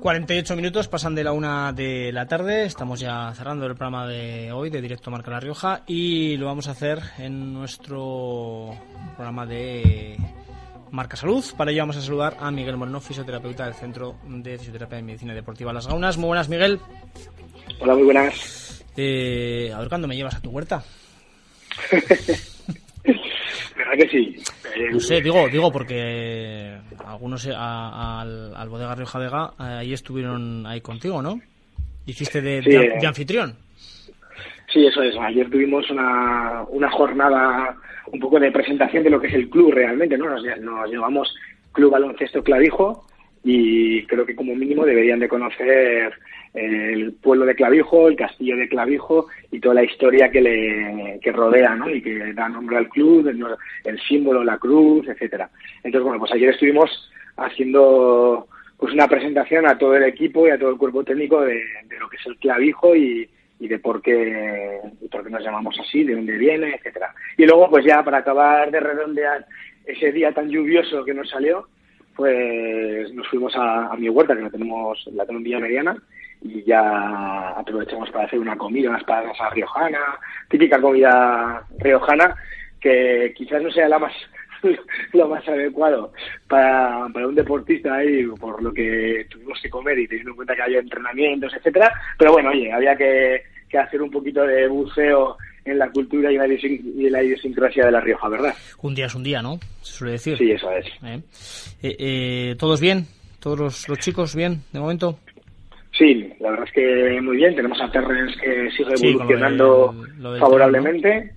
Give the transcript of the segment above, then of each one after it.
48 minutos pasan de la una de la tarde. Estamos ya cerrando el programa de hoy de Directo Marca La Rioja y lo vamos a hacer en nuestro programa de Marca Salud. Para ello vamos a saludar a Miguel Moreno, fisioterapeuta del Centro de Fisioterapia y Medicina Deportiva Las Gaunas. Muy buenas, Miguel. Hola, muy buenas. Eh, a ver cuándo me llevas a tu huerta. ¿Verdad que sí? No sé, digo, digo porque algunos al, al, Bodega Rioja Vega ahí estuvieron ahí contigo, ¿no? Hiciste de, de, anfitrión. Sí, eso es. Ayer tuvimos una, una jornada un poco de presentación de lo que es el club realmente, ¿no? Nos, nos llevamos Club Baloncesto Clavijo y creo que como mínimo deberían de conocer el pueblo de Clavijo, el castillo de Clavijo y toda la historia que le que rodea, ¿no? Y que da nombre al club, el, símbolo, la cruz, etcétera. Entonces, bueno, pues ayer estuvimos haciendo pues una presentación a todo el equipo y a todo el cuerpo técnico de, lo que es el Clavijo y, de por qué por qué nos llamamos así, de dónde viene, etcétera. Y luego, pues ya para acabar de redondear ese día tan lluvioso que nos salió, pues nos fuimos a, mi huerta, que la tenemos, la tengo en Villa Mediana, y ya aprovechamos para hacer una comida, unas a riojana, típica comida riojana, que quizás no sea la más lo más adecuado para, para un deportista ahí por lo que tuvimos que comer y teniendo en cuenta que había entrenamientos, etcétera, pero bueno, oye, había que, que hacer un poquito de buceo en la cultura y en la idiosincrasia de La Rioja, ¿verdad? Un día es un día, ¿no? Se suele decir. Sí, eso es. ¿Eh? Eh, eh, todos bien? ¿Todos los, los chicos bien de momento? Sí, la verdad es que muy bien. Tenemos a Terrence que sigue evolucionando favorablemente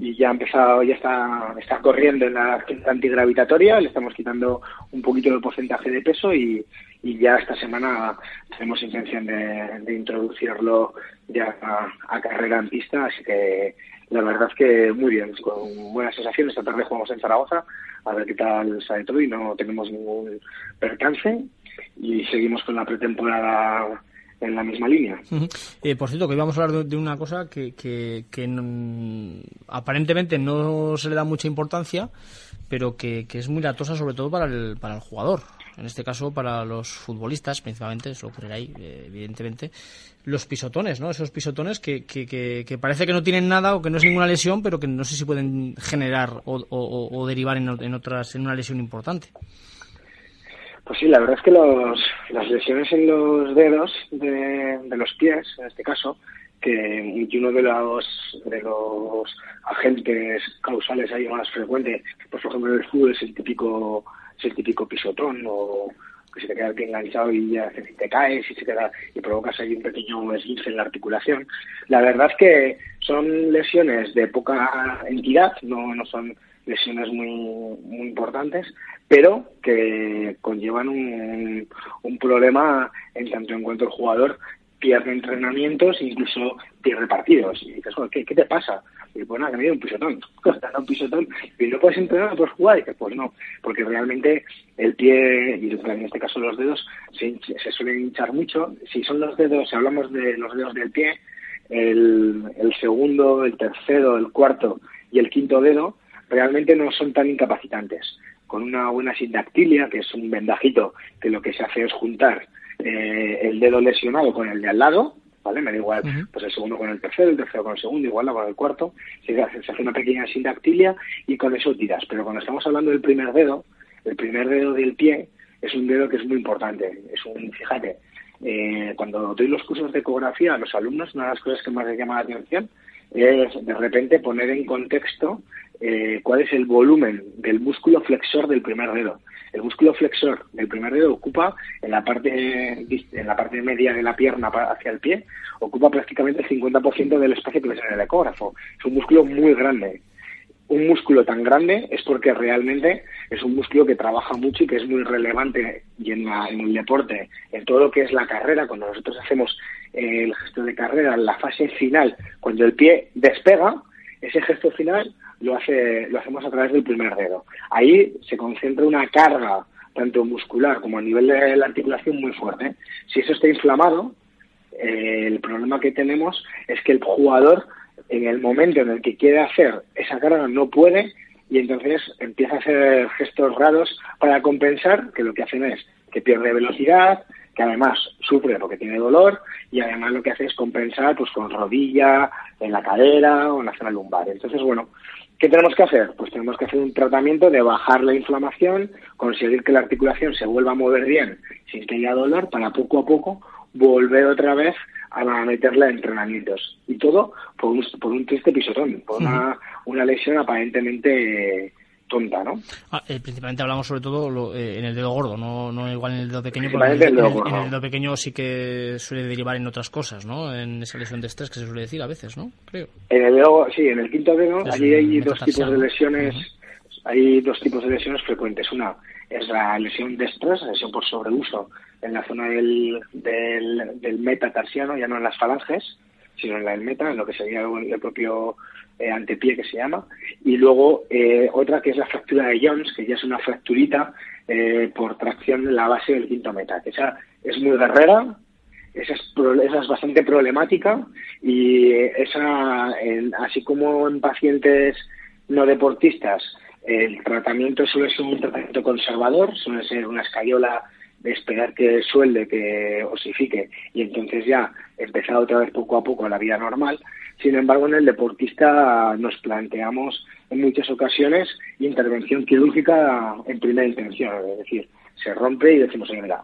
y ya ha empezado, ya está, está corriendo en la antigravitatoria. Le estamos quitando un poquito del porcentaje de peso y, y ya esta semana tenemos intención de, introducirlo ya a, carrera en pista. Así que la verdad es que muy bien, con buenas sensaciones. Esta tarde jugamos en Zaragoza a ver qué tal sale todo y no tenemos ningún percance y seguimos con la pretemporada en la misma línea. Eh, por cierto, que íbamos a hablar de, una cosa que, que, aparentemente no se le da mucha importancia, pero que, es muy latosa sobre todo para el, para el jugador. En este caso, para los futbolistas, principalmente, eso ocurrirá ahí, eh, evidentemente, los pisotones, ¿no? Esos pisotones que, que, que, parece que no tienen nada o que no es ninguna lesión, pero que no sé si pueden generar o, o, derivar en, en, otras, en una lesión importante. Pues sí, la verdad es que los, las lesiones en los dedos de, los pies, en este caso, que uno de los de los agentes causales ahí más frecuente, pues por ejemplo el fútbol es el típico es el típico pisotón o que se te queda pie enganchado y ya te caes y se queda y provocas ahí un pequeño esguince en la articulación. La verdad es que son lesiones de poca entidad, no, no son lesiones muy, muy importantes, pero que conllevan un, un problema en tanto en cuanto el jugador pierde entrenamientos e incluso pierde partidos. Y dices, ¿qué, ¿qué te pasa? Y pues nada, que me dio un pisotón, un pisotón, y no puedes entrenar, no puedes jugar, y dices, pues no, porque realmente el pie, y en este caso los dedos, se, se suelen hinchar mucho. Si son los dedos, si hablamos de los dedos del pie, el, el segundo, el tercero, el cuarto y el quinto dedo realmente no son tan incapacitantes. Con una buena sindactilia, que es un vendajito que lo que se hace es juntar eh, el dedo lesionado con el de al lado, ¿vale? Me da igual, pues el segundo con el tercero, el tercero con el segundo, igual con el cuarto, se hace, se hace una pequeña sindactilia y con eso tiras. Pero cuando estamos hablando del primer dedo, el primer dedo del pie es un dedo que es muy importante. Es un, fíjate, eh, cuando doy los cursos de ecografía a los alumnos, una de las cosas que más les llama la atención es de repente poner en contexto eh, cuál es el volumen del músculo flexor del primer dedo. El músculo flexor del primer dedo ocupa en la parte en la parte media de la pierna hacia el pie, ocupa prácticamente el 50% del espacio que ves en el ecógrafo. Es un músculo muy grande. Un músculo tan grande es porque realmente es un músculo que trabaja mucho y que es muy relevante y en, en el deporte, en todo lo que es la carrera, cuando nosotros hacemos el gesto de carrera, la fase final, cuando el pie despega, ese gesto final lo, hace, lo hacemos a través del primer dedo. Ahí se concentra una carga, tanto muscular como a nivel de la articulación, muy fuerte. Si eso está inflamado, eh, el problema que tenemos es que el jugador en el momento en el que quiere hacer esa carga no puede y entonces empieza a hacer gestos raros para compensar que lo que hacen es que pierde velocidad, que además sufre porque tiene dolor y además lo que hace es compensar pues con rodilla, en la cadera o en la zona lumbar. Entonces, bueno, ¿qué tenemos que hacer? Pues tenemos que hacer un tratamiento de bajar la inflamación, conseguir que la articulación se vuelva a mover bien sin que haya dolor para poco a poco volver otra vez a meterla en entrenamientos. Y todo por un, por un triste pisotón, por una, una lesión aparentemente tonta, ¿no? Ah, eh, principalmente hablamos sobre todo eh, en el dedo gordo, no, no igual en el dedo pequeño, porque en el, dedo, dedo pequeño sí que suele derivar en otras cosas, ¿no? En esa lesión de estrés que se suele decir a veces, ¿no? Creo. En el dedo, sí, en el quinto dedo, allí hay dos tipos de lesiones, hay dos tipos de lesiones frecuentes. Una es la lesión de estrés, la lesión por sobreuso en la zona del, del, del metatarsiano, ya no en las falanges, sino en la del meta, en lo que sería el propio eh, antepié que se llama, y luego eh, otra que es la fractura de Jones, que ya es una fracturita eh, por tracción en la base del quinto meta, que esa es muy guerrera, esa es, esa es bastante problemática y esa, así como en pacientes no deportistas, el tratamiento suele ser un tratamiento conservador, suele ser una escayola de esperar que suelde, que osifique y entonces ya empezar otra vez poco a poco la vida normal. Sin embargo, en el deportista nos planteamos en muchas ocasiones intervención quirúrgica en primera intención, es decir, se rompe y decimos, mira,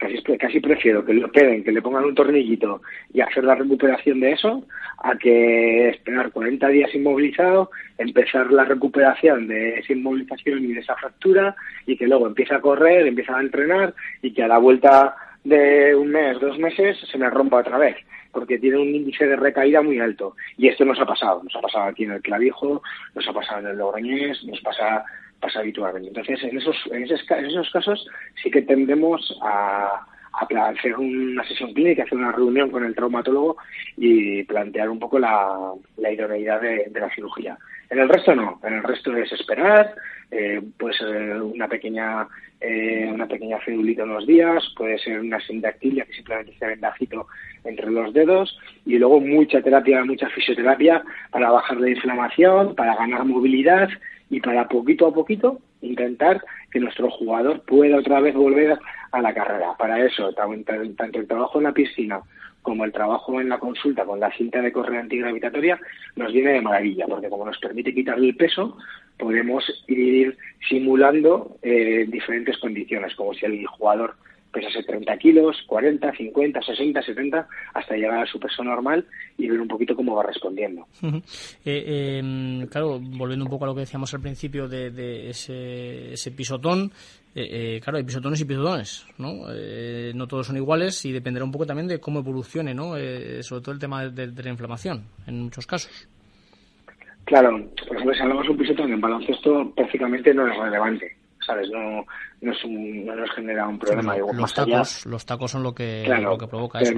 casi, casi prefiero que lo operen, que le pongan un tornillito y hacer la recuperación de eso, a que esperar 40 días inmovilizado, empezar la recuperación de esa inmovilización y de esa fractura, y que luego empiece a correr, empiece a entrenar, y que a la vuelta de un mes, dos meses, se me rompa otra vez porque tiene un índice de recaída muy alto. Y esto nos ha pasado. Nos ha pasado aquí en el clavijo, nos ha pasado en el logroñés, nos pasa pasa habitualmente. Entonces, en esos, en esos, casos sí que tendemos a, hacer una sesión clínica, hacer una reunión con el traumatólogo y plantear un poco la, idoneidad de, la cirugía. En el resto no, en el resto es esperar, eh, puede ser una pequeña eh, una pequeña unos días, puede ser una sindactilia que simplemente se vendajito entre los dedos y luego mucha terapia, mucha fisioterapia para bajar la inflamación, para ganar movilidad y para poquito a poquito intentar que nuestro jugador pueda otra vez volver a la carrera. Para eso, tanto el trabajo en la piscina como el trabajo en la consulta con la cinta de correa antigravitatoria nos viene de maravilla, porque como nos permite quitarle el peso, podemos ir simulando eh, diferentes condiciones, como si el jugador pesase 30 kilos, 40, 50, 60, 70, hasta llegar a su peso normal y ver un poquito cómo va respondiendo. Eh, em, claro, volviendo un poco a lo que decíamos al principio de, ese, pisotón, eh, eh, claro, hay pisotones y pisotones, ¿no? no todos son iguales y dependerá un poco también de cómo evolucione, ¿no? sobre todo el tema de, de, la inflamación, en muchos casos. Claro, por ejemplo, si hablamos de un pisotón en baloncesto, prácticamente no es relevante ¿sabes? No, no, es un, no nos genera un problema. los, tacos, los tacos son lo que, lo que provoca eso,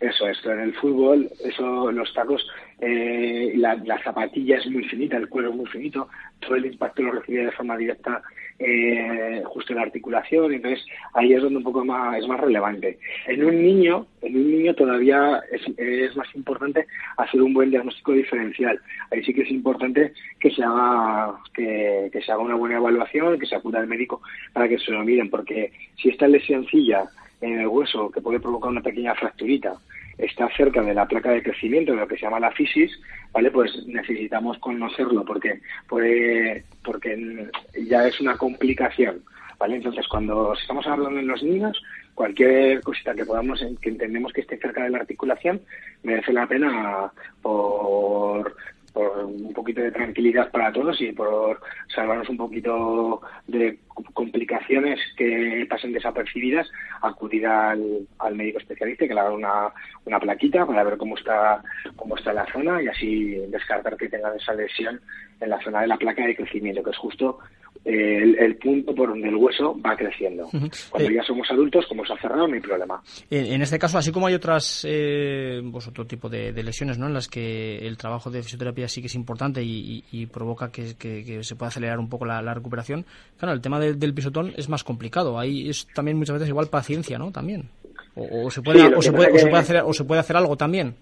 Eso es, en el fútbol, eso, los tacos, eh, la, la, zapatilla es muy finita, el cuero es muy finito, todo el impacto lo recibe de forma directa eh, justo en la articulación, entonces ahí es donde un poco más es más relevante. En un niño, en un niño todavía es, es más importante hacer un buen diagnóstico diferencial. Ahí sí que es importante que se haga que, que se haga una buena evaluación, que se acuda al médico para que se lo miren, porque si esta lesioncilla en el hueso que puede provocar una pequeña fracturita está cerca de la placa de crecimiento, de lo que se llama la fisis, ¿vale? Pues necesitamos conocerlo porque puede, porque ya es una complicación, ¿vale? Entonces, cuando estamos hablando en los niños, cualquier cosita que podamos, que entendemos que esté cerca de la articulación, merece la pena por por un poquito de tranquilidad para todos y por salvarnos un poquito de complicaciones que pasen desapercibidas, acudir al, al médico especialista que le haga una, una plaquita para ver cómo está, cómo está la zona y así descartar que tengan esa lesión en la zona de la placa de crecimiento, que es justo el, punto por donde el hueso va creciendo. Cuando eh, ya somos adultos, como se ha cerrado, no hay problema. En, este caso, así como hay otras, eh, pues otro tipo de, lesiones, ¿no? En las que el trabajo de fisioterapia sí que es importante y, provoca que, se pueda acelerar un poco la, recuperación. Claro, el tema del pisotón es más complicado. Ahí es también muchas veces igual paciencia, ¿no? También. O, se puede, o, se puede, hacer, o se puede hacer algo también.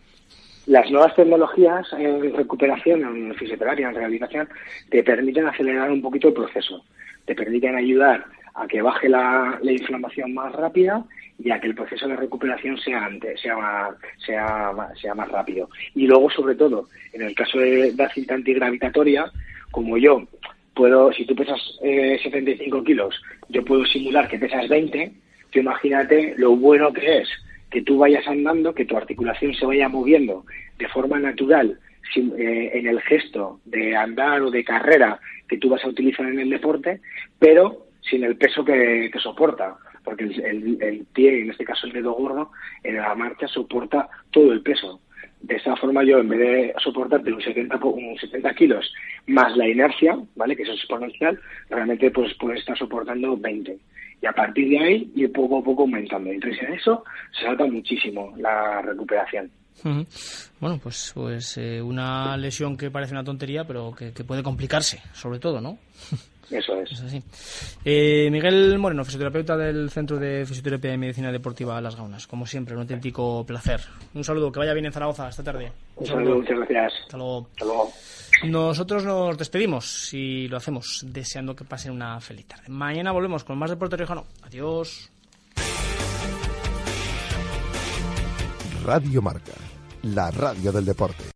Las nuevas tecnologías en recuperación, en fisioterapia, en rehabilitación, te permiten acelerar un poquito el proceso. Te permiten ayudar a que baje la, inflamación más rápida y a que el proceso de recuperación sea antes, sea más, rápido. Y luego, sobre todo, en el caso de la cinta antigravitatoria, como yo puedo, si tú pesas eh, 75 kilos, yo puedo simular que pesas 20, tú imagínate lo bueno que es que tú vayas andando, que tu articulación se vaya moviendo de forma natural eh, en el gesto de andar o de carrera que tú vas a utilizar en el deporte, pero sin el peso que, soporta, porque el, pie, en este caso el dedo gordo, en la marcha soporta todo el peso. De esta forma yo, en vez de soportarte un 70, un 70 kilos más la inercia, ¿vale? que eso es exponencial, realmente pues puedes estar soportando 20 y a partir de ahí ir poco a poco aumentando. Entonces en eso se salta muchísimo la recuperación. Bueno, pues, pues eh, una lesión que parece una tontería, pero que, puede complicarse, sobre todo, ¿no? Eso es. es así. Eh, Miguel Moreno, fisioterapeuta del Centro de Fisioterapia y Medicina Deportiva Las Gaunas. Como siempre, un auténtico placer. Un saludo, que vaya bien en Zaragoza esta tarde. Un, saludo, muchas gracias. Hasta luego. Hasta luego. Nosotros nos despedimos y lo hacemos deseando que pasen una feliz tarde. Mañana volvemos con más Deporte Riojano. Adiós. Radio Marca, la radio del deporte.